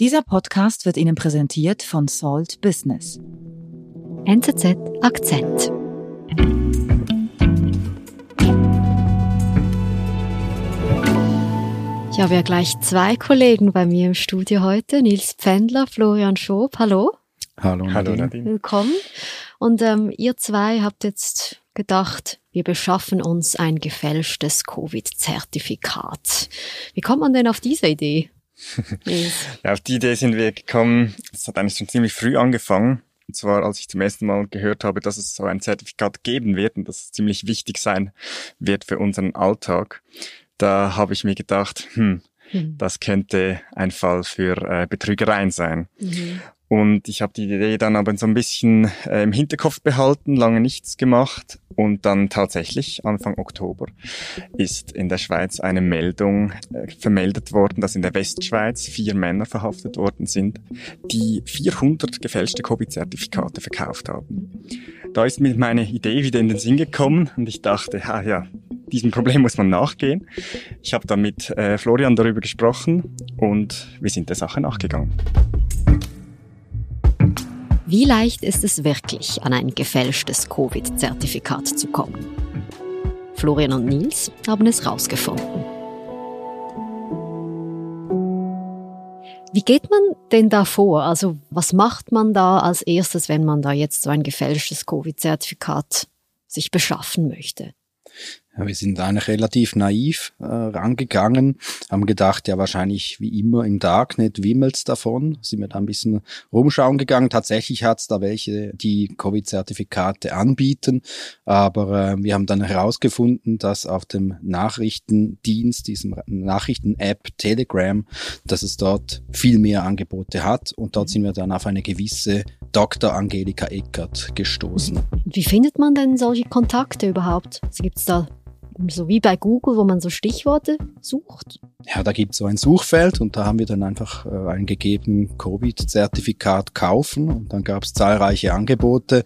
Dieser Podcast wird Ihnen präsentiert von Salt Business. NZZ Akzent. Ich habe ja gleich zwei Kollegen bei mir im Studio heute. Nils Pfändler, Florian Schob. Hallo. Hallo Nadine. Hallo Nadine. Willkommen. Und ähm, ihr zwei habt jetzt gedacht, wir beschaffen uns ein gefälschtes Covid-Zertifikat. Wie kommt man denn auf diese Idee? ja, auf die Idee sind wir gekommen. Es hat eigentlich schon ziemlich früh angefangen. Und zwar, als ich zum ersten Mal gehört habe, dass es so ein Zertifikat geben wird und dass es ziemlich wichtig sein wird für unseren Alltag. Da habe ich mir gedacht, hm, hm. das könnte ein Fall für äh, Betrügereien sein. Mhm. Und ich habe die Idee dann aber so ein bisschen äh, im Hinterkopf behalten, lange nichts gemacht. Und dann tatsächlich, Anfang Oktober, ist in der Schweiz eine Meldung äh, vermeldet worden, dass in der Westschweiz vier Männer verhaftet worden sind, die 400 gefälschte Covid-Zertifikate verkauft haben. Da ist mir meine Idee wieder in den Sinn gekommen und ich dachte, ja, ja, diesem Problem muss man nachgehen. Ich habe dann mit äh, Florian darüber gesprochen und wir sind der Sache nachgegangen. Wie leicht ist es wirklich, an ein gefälschtes Covid-Zertifikat zu kommen? Florian und Nils haben es rausgefunden. Wie geht man denn da vor? Also was macht man da als erstes, wenn man da jetzt so ein gefälschtes Covid-Zertifikat sich beschaffen möchte? Wir sind eigentlich relativ naiv äh, rangegangen, haben gedacht, ja wahrscheinlich wie immer im Darknet wimmelt's davon, sind wir da ein bisschen rumschauen gegangen. Tatsächlich hat's da welche, die Covid-Zertifikate anbieten, aber äh, wir haben dann herausgefunden, dass auf dem Nachrichtendienst, diesem Nachrichten-App Telegram, dass es dort viel mehr Angebote hat und dort sind wir dann auf eine gewisse Dr. Angelika Eckert gestoßen. Wie findet man denn solche Kontakte überhaupt? Also gibt's da so wie bei Google, wo man so Stichworte sucht? Ja, da gibt es so ein Suchfeld und da haben wir dann einfach äh, eingegeben, Covid-Zertifikat kaufen und dann gab es zahlreiche Angebote.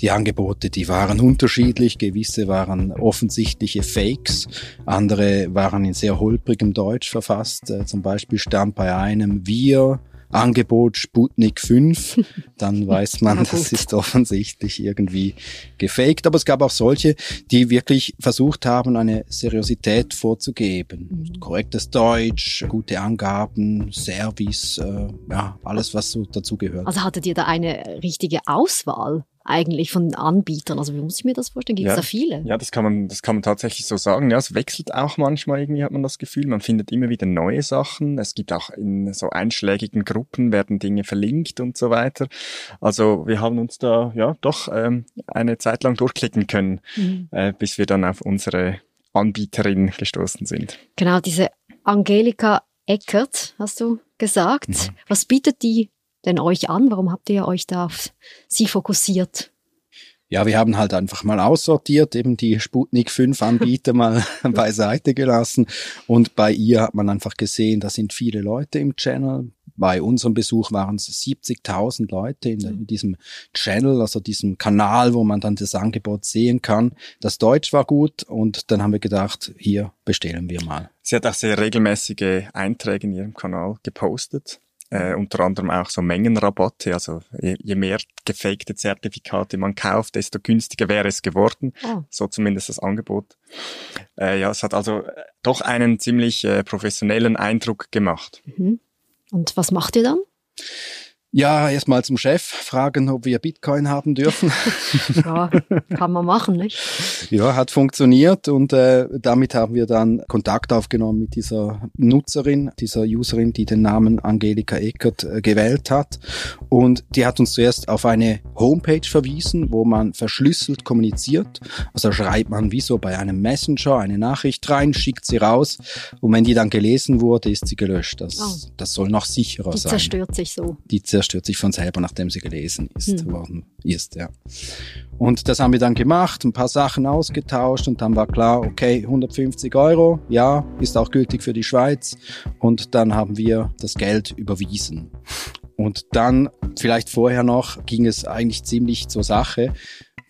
Die Angebote, die waren unterschiedlich, gewisse waren offensichtliche Fakes, andere waren in sehr holprigem Deutsch verfasst. Äh, zum Beispiel stand bei einem Wir Angebot Sputnik 5, dann weiß man, das ist offensichtlich irgendwie gefaked. Aber es gab auch solche, die wirklich versucht haben, eine Seriosität vorzugeben. Mhm. Korrektes Deutsch, gute Angaben, Service, äh, ja, alles, was so dazugehört. Also hattet ihr da eine richtige Auswahl? Eigentlich von Anbietern? Also wie muss ich mir das vorstellen? Gibt es ja, da viele? Ja, das kann man, das kann man tatsächlich so sagen. Ja, es wechselt auch manchmal irgendwie, hat man das Gefühl. Man findet immer wieder neue Sachen. Es gibt auch in so einschlägigen Gruppen werden Dinge verlinkt und so weiter. Also wir haben uns da ja doch ähm, eine Zeit lang durchklicken können, mhm. äh, bis wir dann auf unsere Anbieterin gestoßen sind. Genau, diese Angelika Eckert, hast du gesagt. Mhm. Was bietet die denn euch an? Warum habt ihr euch da auf sie fokussiert? Ja, wir haben halt einfach mal aussortiert, eben die Sputnik 5 Anbieter mal beiseite gelassen und bei ihr hat man einfach gesehen, da sind viele Leute im Channel. Bei unserem Besuch waren es 70.000 Leute in, in, diesem Channel, also diesem Kanal, wo man dann das Angebot sehen kann. Das Deutsch war gut und dann haben wir gedacht, hier bestellen wir mal. Sie hat auch sehr regelmäßige Einträge in ihrem Kanal gepostet äh, unter anderem auch so Mengenrabatte. Also je, je, mehr gefakte Zertifikate man kauft, desto günstiger wäre es geworden. Oh. So zumindest das Angebot. Äh, ja, es hat also äh, doch einen ziemlich äh, professionellen Eindruck gemacht. Mhm. Und was macht ihr dann? Ja, erstmal zum Chef fragen, ob wir Bitcoin haben dürfen. ja, kann man machen, nicht? Ja, hat funktioniert und äh, damit haben wir dann Kontakt aufgenommen mit dieser Nutzerin, dieser Userin, die den Namen Angelika Eckert äh, gewählt hat. Und die hat uns zuerst auf eine Homepage verwiesen, wo man verschlüsselt kommuniziert. Also schreibt man wie so bei einem Messenger eine Nachricht rein, schickt sie raus und wenn die dann gelesen wurde, ist sie gelöscht. Das, oh. das soll noch sicherer die sein. Die zerstört sich so. Die zerstört sich von selber, nachdem sie gelesen ist, hm. worden ist, ja. Und das haben wir dann gemacht, ein paar Sachen ausgetauscht und dann war klar, okay, 150 Euro, ja, ist auch gültig für die Schweiz. Und dann haben wir das Geld überwiesen. Und dann, vielleicht vorher noch, ging es eigentlich ziemlich zur Sache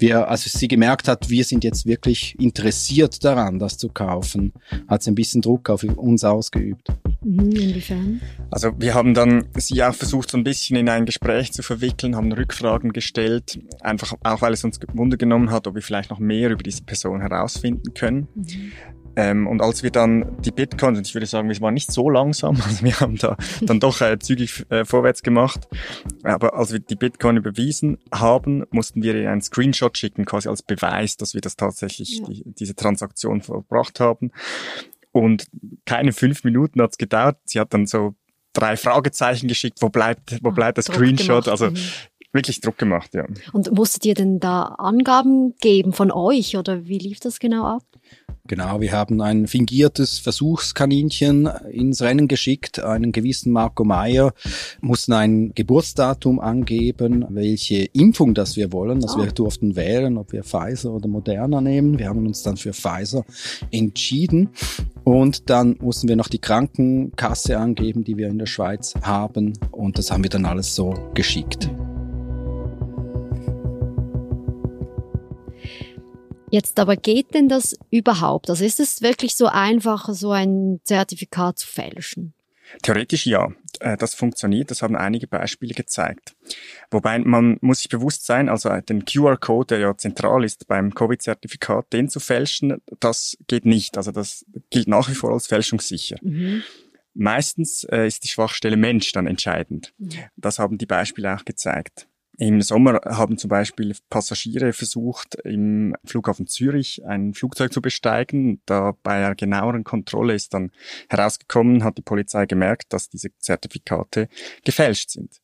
wir, als sie gemerkt hat, wir sind jetzt wirklich interessiert daran, das zu kaufen, hat sie ein bisschen Druck auf uns ausgeübt. Mhm, inwiefern? Also wir haben dann sie auch versucht, so ein bisschen in ein Gespräch zu verwickeln, haben Rückfragen gestellt, einfach auch weil es uns Wunder genommen hat, ob wir vielleicht noch mehr über diese Person herausfinden können. Mhm. Ähm, und als wir dann die Bitcoins, und ich würde sagen, wir waren nicht so langsam, also wir haben da dann doch äh, zügig äh, vorwärts gemacht, aber als wir die Bitcoin überwiesen haben, mussten wir ihr einen Screenshot schicken, quasi als Beweis, dass wir das tatsächlich, ja. die, diese Transaktion verbracht haben. Und keine fünf Minuten hat's gedauert. Sie hat dann so drei Fragezeichen geschickt, wo bleibt, wo ah, bleibt der Screenshot? Also mhm. Wirklich Druck gemacht, ja. Und musstet ihr denn da Angaben geben von euch oder wie lief das genau ab? Genau, wir haben ein fingiertes Versuchskaninchen ins Rennen geschickt, einen gewissen Marco Meyer, mussten ein Geburtsdatum angeben, welche Impfung das wir wollen. Also oh. wir durften wählen, ob wir Pfizer oder Moderna nehmen. Wir haben uns dann für Pfizer entschieden. Und dann mussten wir noch die Krankenkasse angeben, die wir in der Schweiz haben. Und das haben wir dann alles so geschickt. Jetzt aber geht denn das überhaupt? Also ist es wirklich so einfach, so ein Zertifikat zu fälschen? Theoretisch ja, äh, das funktioniert, das haben einige Beispiele gezeigt. Wobei man muss sich bewusst sein, also den QR-Code, der ja zentral ist beim Covid-Zertifikat, den zu fälschen, das geht nicht. Also das gilt nach wie vor als fälschungssicher. Mhm. Meistens äh, ist die Schwachstelle Mensch dann entscheidend. Mhm. Das haben die Beispiele auch gezeigt. Im Sommer haben zum Beispiel Passagiere versucht, im Flughafen Zürich ein Flugzeug zu besteigen. Da bei einer genaueren Kontrolle ist dann herausgekommen, hat die Polizei gemerkt, dass diese Zertifikate gefälscht sind.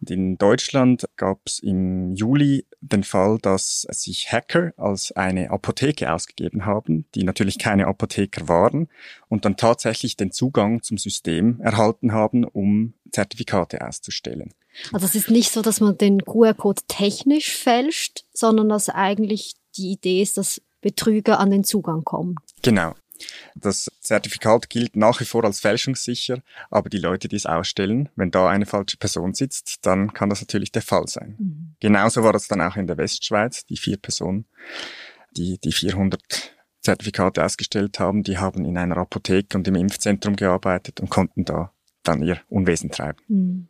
Und in Deutschland gab es im Juli den Fall, dass sich Hacker als eine Apotheke ausgegeben haben, die natürlich keine Apotheker waren und dann tatsächlich den Zugang zum System erhalten haben, um Zertifikate auszustellen. Also es ist nicht so, dass man den QR-Code technisch fälscht, sondern dass eigentlich die Idee ist, dass Betrüger an den Zugang kommen. Genau. Das Zertifikat gilt nach wie vor als fälschungssicher, aber die Leute, die es ausstellen, wenn da eine falsche Person sitzt, dann kann das natürlich der Fall sein. Mhm. Genauso war das dann auch in der Westschweiz, die vier Personen, die die 400 Zertifikate ausgestellt haben, die haben in einer Apotheke und im Impfzentrum gearbeitet und konnten da dann ihr Unwesen treiben. Mhm.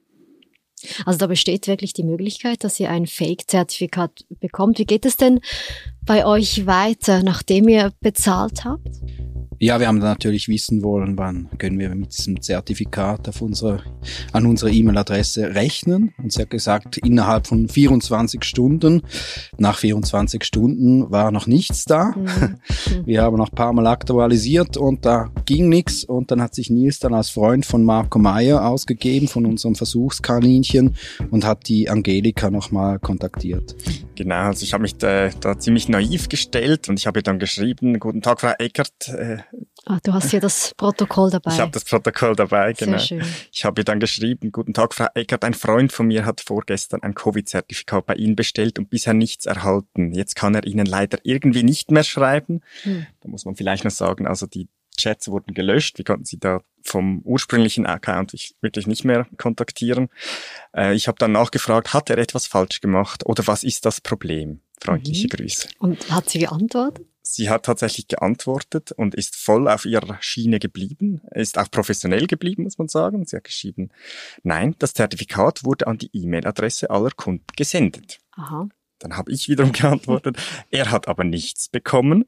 Also da besteht wirklich die Möglichkeit, dass ihr ein Fake-Zertifikat bekommt. Wie geht es denn bei euch weiter, nachdem ihr bezahlt habt? Ja, wir haben natürlich wissen wollen, wann können wir mit diesem Zertifikat auf unsere, an unsere E-Mail-Adresse rechnen. Und sie hat gesagt, innerhalb von 24 Stunden. Nach 24 Stunden war noch nichts da. Mhm. Wir haben noch ein paar Mal aktualisiert und da ging nichts. Und dann hat sich Nils dann als Freund von Marco Meyer ausgegeben, von unserem Versuchskaninchen, und hat die Angelika nochmal kontaktiert. Genau, also ich habe mich da, da ziemlich naiv gestellt und ich habe ihr dann geschrieben, guten Tag, Frau Eckert, äh, Ah, du hast ja das Protokoll dabei. Ich habe das Protokoll dabei, genau. Sehr schön. Ich habe ihr dann geschrieben, guten Tag, Frau Eckert, ein Freund von mir hat vorgestern ein Covid-Zertifikat bei Ihnen bestellt und bisher nichts erhalten. Jetzt kann er Ihnen leider irgendwie nicht mehr schreiben. Hm. Da muss man vielleicht noch sagen, also die Chats wurden gelöscht. Wir konnten sie da vom ursprünglichen Account wirklich nicht mehr kontaktieren. Äh, ich habe dann nachgefragt, hat er etwas falsch gemacht oder was ist das Problem? Freundliche mhm. Grüße. Und hat sie geantwortet? Sie hat tatsächlich geantwortet und ist voll auf ihrer Schiene geblieben, ist auch professionell geblieben, muss man sagen. Sie hat geschrieben, nein, das Zertifikat wurde an die E-Mail-Adresse aller Kunden gesendet. Aha. Dann habe ich wiederum geantwortet, er hat aber nichts bekommen.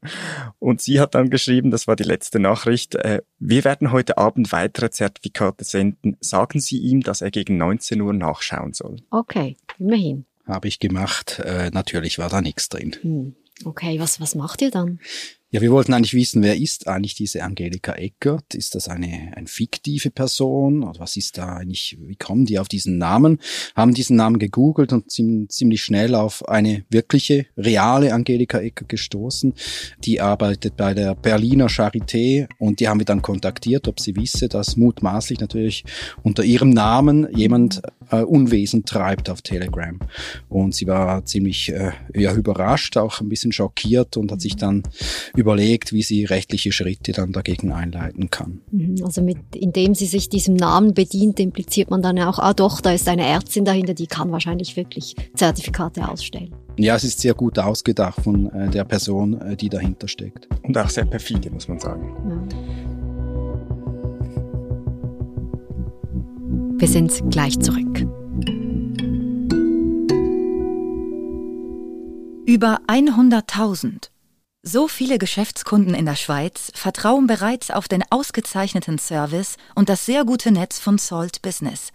Und sie hat dann geschrieben, das war die letzte Nachricht, äh, wir werden heute Abend weitere Zertifikate senden. Sagen Sie ihm, dass er gegen 19 Uhr nachschauen soll. Okay, immerhin. Habe ich gemacht. Äh, natürlich war da nichts drin. Hm. Okay, was, was macht ihr dann? Ja, wir wollten eigentlich wissen, wer ist eigentlich diese Angelika Eckert? Ist das eine, eine fiktive Person? Oder was ist da eigentlich, wie kommen die auf diesen Namen? Haben diesen Namen gegoogelt und sind ziemlich schnell auf eine wirkliche, reale Angelika Eckert gestoßen. Die arbeitet bei der Berliner Charité und die haben wir dann kontaktiert, ob sie wisse, dass mutmaßlich natürlich unter ihrem Namen jemand äh, Unwesen treibt auf Telegram. Und sie war ziemlich äh, ja, überrascht, auch ein bisschen schockiert und hat sich dann überlegt, wie sie rechtliche Schritte dann dagegen einleiten kann. Mhm, also mit, indem sie sich diesem Namen bedient, impliziert man dann auch, ah doch, da ist eine Ärztin dahinter, die kann wahrscheinlich wirklich Zertifikate ausstellen. Ja, es ist sehr gut ausgedacht von äh, der Person, äh, die dahinter steckt. Und auch sehr perfide, muss man sagen. Ja. Wir sind gleich zurück. Über 100.000. So viele Geschäftskunden in der Schweiz vertrauen bereits auf den ausgezeichneten Service und das sehr gute Netz von Salt Business.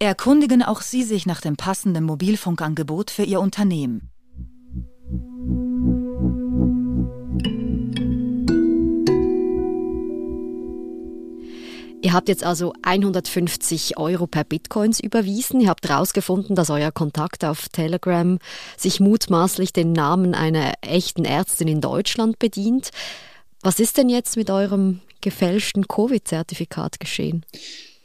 Erkundigen auch Sie sich nach dem passenden Mobilfunkangebot für Ihr Unternehmen. Ihr habt jetzt also 150 Euro per Bitcoins überwiesen. Ihr habt herausgefunden, dass euer Kontakt auf Telegram sich mutmaßlich den Namen einer echten Ärztin in Deutschland bedient. Was ist denn jetzt mit eurem gefälschten Covid-Zertifikat geschehen?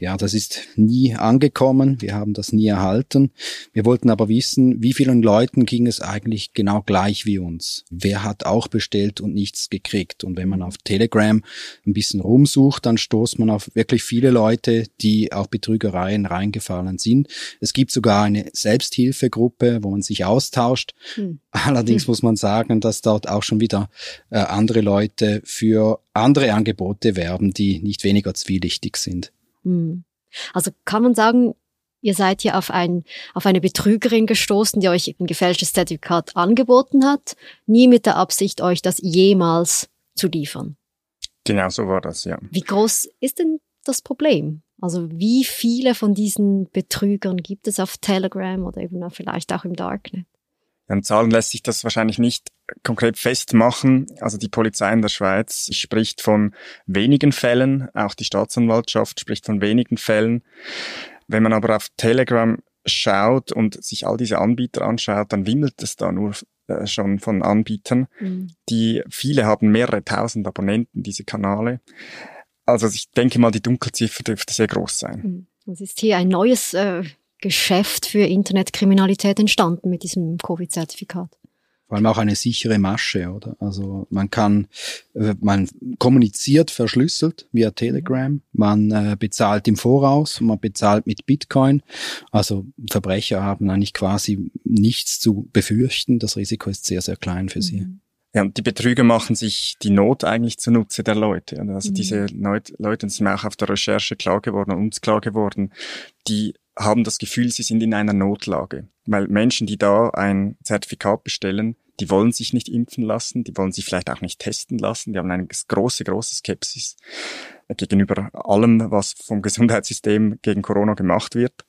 Ja, das ist nie angekommen. Wir haben das nie erhalten. Wir wollten aber wissen, wie vielen Leuten ging es eigentlich genau gleich wie uns? Wer hat auch bestellt und nichts gekriegt? Und wenn man auf Telegram ein bisschen rumsucht, dann stoßt man auf wirklich viele Leute, die auf Betrügereien reingefallen sind. Es gibt sogar eine Selbsthilfegruppe, wo man sich austauscht. Hm. Allerdings hm. muss man sagen, dass dort auch schon wieder äh, andere Leute für andere Angebote werben, die nicht weniger zwielichtig sind. Hm. Also kann man sagen, ihr seid hier auf, ein, auf eine Betrügerin gestoßen, die euch ein gefälschtes Zertifikat angeboten hat, nie mit der Absicht, euch das jemals zu liefern. Genau so war das, ja. Wie groß ist denn das Problem? Also wie viele von diesen Betrügern gibt es auf Telegram oder eben vielleicht auch im Darknet? An Zahlen lässt sich das wahrscheinlich nicht konkret festmachen. Also die Polizei in der Schweiz spricht von wenigen Fällen, auch die Staatsanwaltschaft spricht von wenigen Fällen. Wenn man aber auf Telegram schaut und sich all diese Anbieter anschaut, dann wimmelt es da nur äh, schon von Anbietern. Mhm. Die viele haben mehrere tausend Abonnenten, diese Kanäle. Also ich denke mal, die Dunkelziffer dürfte sehr groß sein. Mhm. Das ist hier ein neues äh, Geschäft für Internetkriminalität entstanden mit diesem Covid-Zertifikat. Vor allem auch eine sichere Masche, oder? Also man kann, äh, man kommuniziert verschlüsselt via Telegram, man äh, bezahlt im Voraus, man bezahlt mit Bitcoin. Also Verbrecher haben eigentlich quasi nichts zu befürchten. Das Risiko ist sehr, sehr klein für sie. Mhm. Ja, und die Betrüger machen sich die Not eigentlich zunutze der Leute. Also mhm. diese Leute, Leute sind mir auch auf der Recherche klar geworden, uns klar geworden, die haben das Gefühl, sie sind in einer Notlage. Weil Menschen, die da ein Zertifikat bestellen, die wollen sich nicht impfen lassen, die wollen sich vielleicht auch nicht testen lassen, die haben eine große, große Skepsis gegenüber allem, was vom Gesundheitssystem gegen Corona gemacht wird.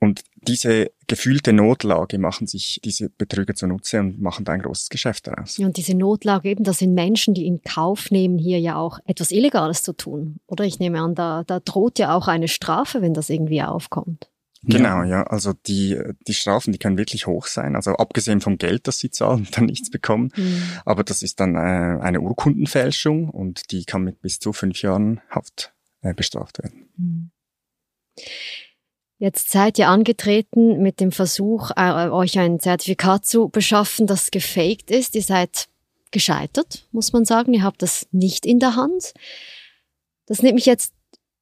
Und diese gefühlte Notlage machen sich diese Betrüger zunutze und machen da ein großes Geschäft daraus. Ja, und diese Notlage eben, das sind Menschen, die in Kauf nehmen, hier ja auch etwas Illegales zu tun. Oder ich nehme an, da, da droht ja auch eine Strafe, wenn das irgendwie aufkommt. Genau, ja. Also die, die Strafen, die können wirklich hoch sein. Also abgesehen vom Geld, das sie zahlen und dann nichts bekommen. Mhm. Aber das ist dann äh, eine Urkundenfälschung und die kann mit bis zu fünf Jahren Haft äh, bestraft werden. Mhm. Jetzt seid ihr angetreten mit dem Versuch, äh, euch ein Zertifikat zu beschaffen, das gefaked ist. Ihr seid gescheitert, muss man sagen. Ihr habt das nicht in der Hand. Das nimmt mich jetzt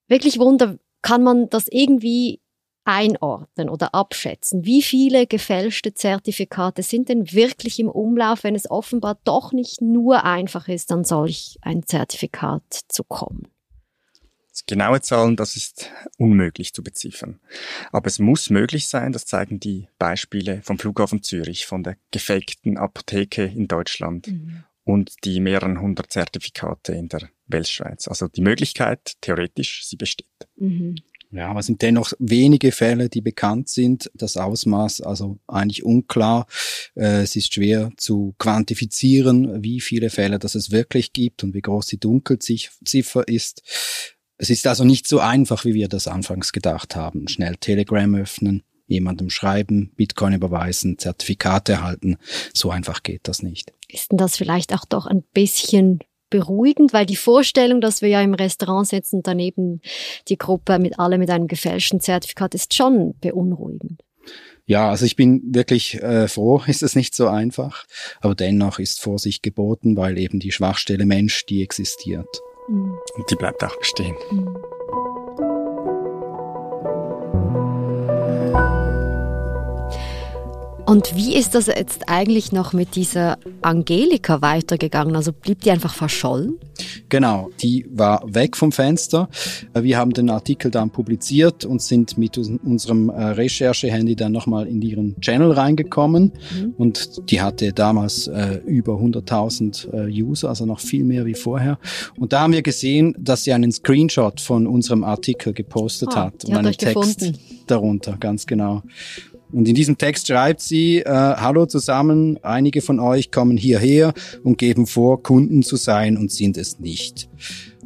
wirklich wunder. Kann man das irgendwie einordnen oder abschätzen? Wie viele gefälschte Zertifikate sind denn wirklich im Umlauf, wenn es offenbar doch nicht nur einfach ist, an solch ein Zertifikat zu kommen? Genaue Zahlen, das ist unmöglich zu beziffern. Aber es muss möglich sein, das zeigen die Beispiele vom Flughafen Zürich, von der gefakten Apotheke in Deutschland mhm. und die mehreren hundert Zertifikate in der Weltschweiz. Also die Möglichkeit, theoretisch, sie besteht. Mhm. Ja, aber es sind dennoch wenige Fälle, die bekannt sind. Das Ausmaß also eigentlich unklar. Äh, es ist schwer zu quantifizieren, wie viele Fälle das es wirklich gibt und wie groß die Dunkelziffer ist. Es ist also nicht so einfach, wie wir das anfangs gedacht haben. Schnell Telegram öffnen, jemandem schreiben, Bitcoin überweisen, Zertifikate erhalten. So einfach geht das nicht. Ist denn das vielleicht auch doch ein bisschen beruhigend, weil die Vorstellung, dass wir ja im Restaurant sitzen, daneben die Gruppe mit alle mit einem gefälschten Zertifikat, ist schon beunruhigend. Ja, also ich bin wirklich äh, froh, ist es nicht so einfach, aber dennoch ist Vorsicht geboten, weil eben die Schwachstelle Mensch, die existiert. Mhm. Und die bleibt auch bestehen. Mhm. Und wie ist das jetzt eigentlich noch mit dieser Angelika weitergegangen? Also blieb die einfach verschollen? Genau, die war weg vom Fenster. Wir haben den Artikel dann publiziert und sind mit unserem äh, Recherche-Handy dann nochmal in ihren Channel reingekommen. Mhm. Und die hatte damals äh, über 100.000 äh, User, also noch viel mehr wie vorher. Und da haben wir gesehen, dass sie einen Screenshot von unserem Artikel gepostet ah, hat und einen Text gefunden. darunter, ganz genau. Und in diesem Text schreibt sie, äh, Hallo zusammen, einige von euch kommen hierher und geben vor, Kunden zu sein und sind es nicht.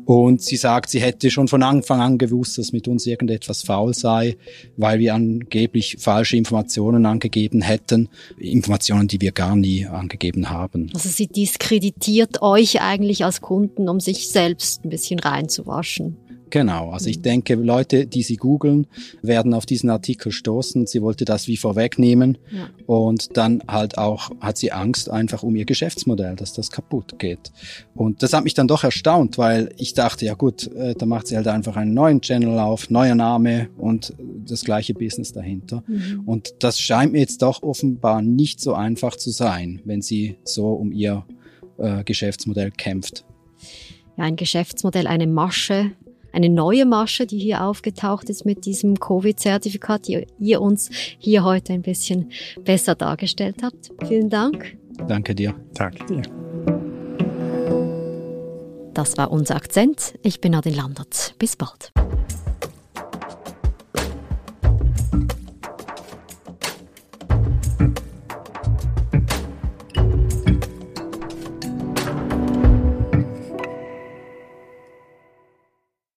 Und sie sagt, sie hätte schon von Anfang an gewusst, dass mit uns irgendetwas faul sei, weil wir angeblich falsche Informationen angegeben hätten, Informationen, die wir gar nie angegeben haben. Also sie diskreditiert euch eigentlich als Kunden, um sich selbst ein bisschen reinzuwaschen. Genau, also ich denke, Leute, die sie googeln, werden auf diesen Artikel stoßen. Sie wollte das wie vorwegnehmen ja. und dann halt auch hat sie Angst einfach um ihr Geschäftsmodell, dass das kaputt geht. Und das hat mich dann doch erstaunt, weil ich dachte, ja gut, äh, da macht sie halt einfach einen neuen Channel auf, neuer Name und das gleiche Business dahinter. Mhm. Und das scheint mir jetzt doch offenbar nicht so einfach zu sein, wenn sie so um ihr äh, Geschäftsmodell kämpft. Ja, ein Geschäftsmodell, eine Masche, eine neue Masche, die hier aufgetaucht ist mit diesem Covid-Zertifikat, die ihr uns hier heute ein bisschen besser dargestellt habt. Vielen Dank. Danke dir. Danke dir. Das war unser Akzent. Ich bin Adin Landert. Bis bald.